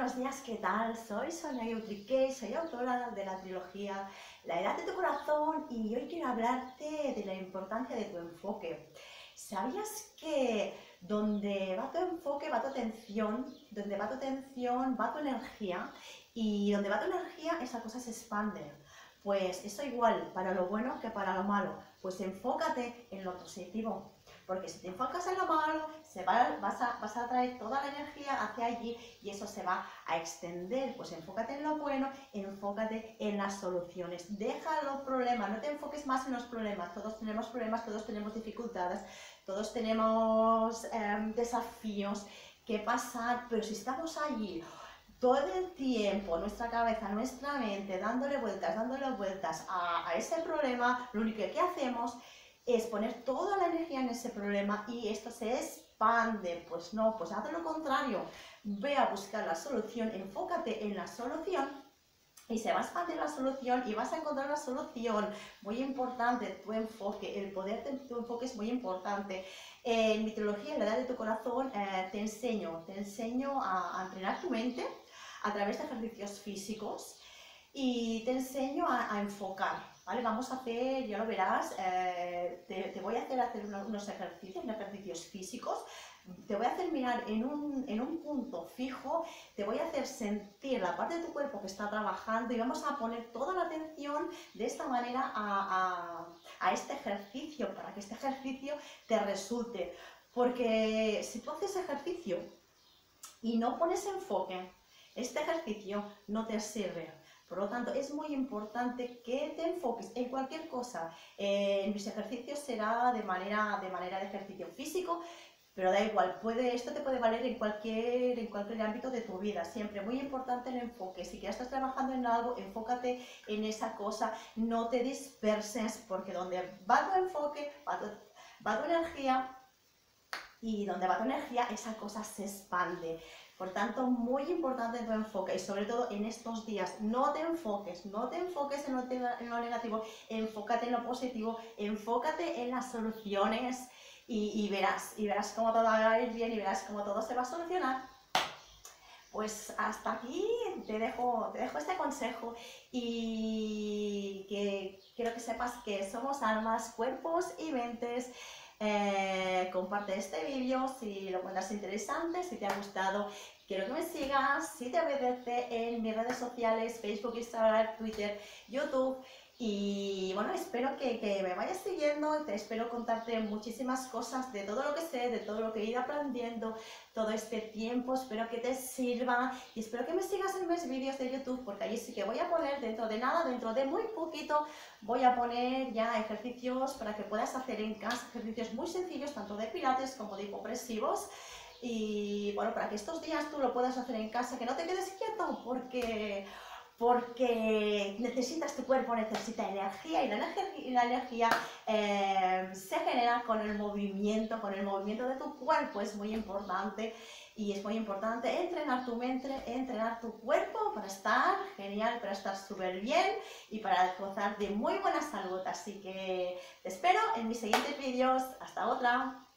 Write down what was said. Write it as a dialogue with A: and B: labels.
A: buenos días, ¿qué tal? Soy Sonia Yutrique, soy autora de la trilogía La edad de tu corazón y hoy quiero hablarte de la importancia de tu enfoque. ¿Sabías que donde va tu enfoque va tu atención, donde va tu atención va tu energía y donde va tu energía esa cosa se expande? Pues eso igual para lo bueno que para lo malo. Pues enfócate en lo positivo. Porque si te enfocas en lo malo, vas, a, vas traer toda la energía hacia allí y eso se va a extender. Pues enfócate en lo bueno, enfócate en las soluciones. Deja los problemas, no te enfoques más en los problemas. Todos tenemos problemas, todos tenemos dificultades, todos tenemos em, desafíos que pasar, pero si estamos allí todo el tiempo, nuestra cabeza, nuestra mente, dándole vueltas, dándole vueltas a ese problema, lo único que hacemos es poner toda la energía en ese problema y esto se expande. Pues no, pues haz lo contrario. Ve a buscar la solución, enfócate en la solución y se va a expandir la solución y vas a encontrar la solución. Muy importante tu enfoque, el poder de tu enfoque es muy importante. En mi trilogía, la edad de tu corazón, eh, te enseño, te enseño a entrenar tu mente, a través de ejercicios físicos y te enseño a, enfocar, ¿vale? Vamos a hacer, ya lo verás, eh, te, voy a hacer hacer unos, ejercicios, ejercicios físicos, te voy a hacer mirar en un, en un, punto fijo, te voy a hacer sentir la parte de tu cuerpo que está trabajando y vamos a poner toda la atención de esta manera a, a, a este ejercicio, para que este ejercicio te resulte. Porque si tú haces ejercicio y no pones enfoque, este ejercicio no te sirve. Por lo tanto, es muy importante que te enfoques en cualquier cosa. Eh, en mis ejercicios será de manera, de manera de ejercicio físico, pero da igual, puede, esto te puede valer en cualquier, en cualquier ámbito de tu vida, siempre. Muy importante el enfoque. Si ya estás trabajando en algo, enfócate en esa cosa, no te disperses, porque donde va tu enfoque, va tu, va tu energía, y donde va tu energía, esa cosa se expande. Por tanto, muy importante tu enfoque y sobre todo en estos días, no te enfoques, no te enfoques en lo, negativo, enfócate en lo positivo, enfócate en las soluciones y, verás, y verás cómo todo va a ir bien y verás cómo todo se va a solucionar. Pues hasta aquí te dejo, te dejo este consejo y que quiero que sepas que somos almas, cuerpos y mentes eh, comparte este vídeo si lo encuentras interesante, si te ha gustado. Quiero que me sigas, si te apetece, en mis redes sociales, Facebook, Instagram, Twitter, YouTube. Y bueno, espero que, que, me vayas siguiendo, te espero contarte muchísimas cosas de todo lo que sé, de todo lo que he ido aprendiendo todo este tiempo, espero que te sirva y espero que me sigas en mis vídeos de YouTube porque allí sí que voy a poner dentro de nada, dentro de muy poquito, voy a poner ya ejercicios para que puedas hacer en casa, ejercicios muy sencillos, tanto de pilates como de hipopresivos. Y bueno, para que estos días tú lo puedas hacer en casa, que no te quedes quieto porque porque necesitas tu cuerpo, necesita energía y la energía, eh, se genera con el movimiento, con el movimiento de tu cuerpo, es muy importante y es muy importante entrenar tu mente, entrenar tu cuerpo para estar genial, para estar súper bien y para gozar de muy buena salud. Así que te espero en mis siguientes vídeos. Hasta otra.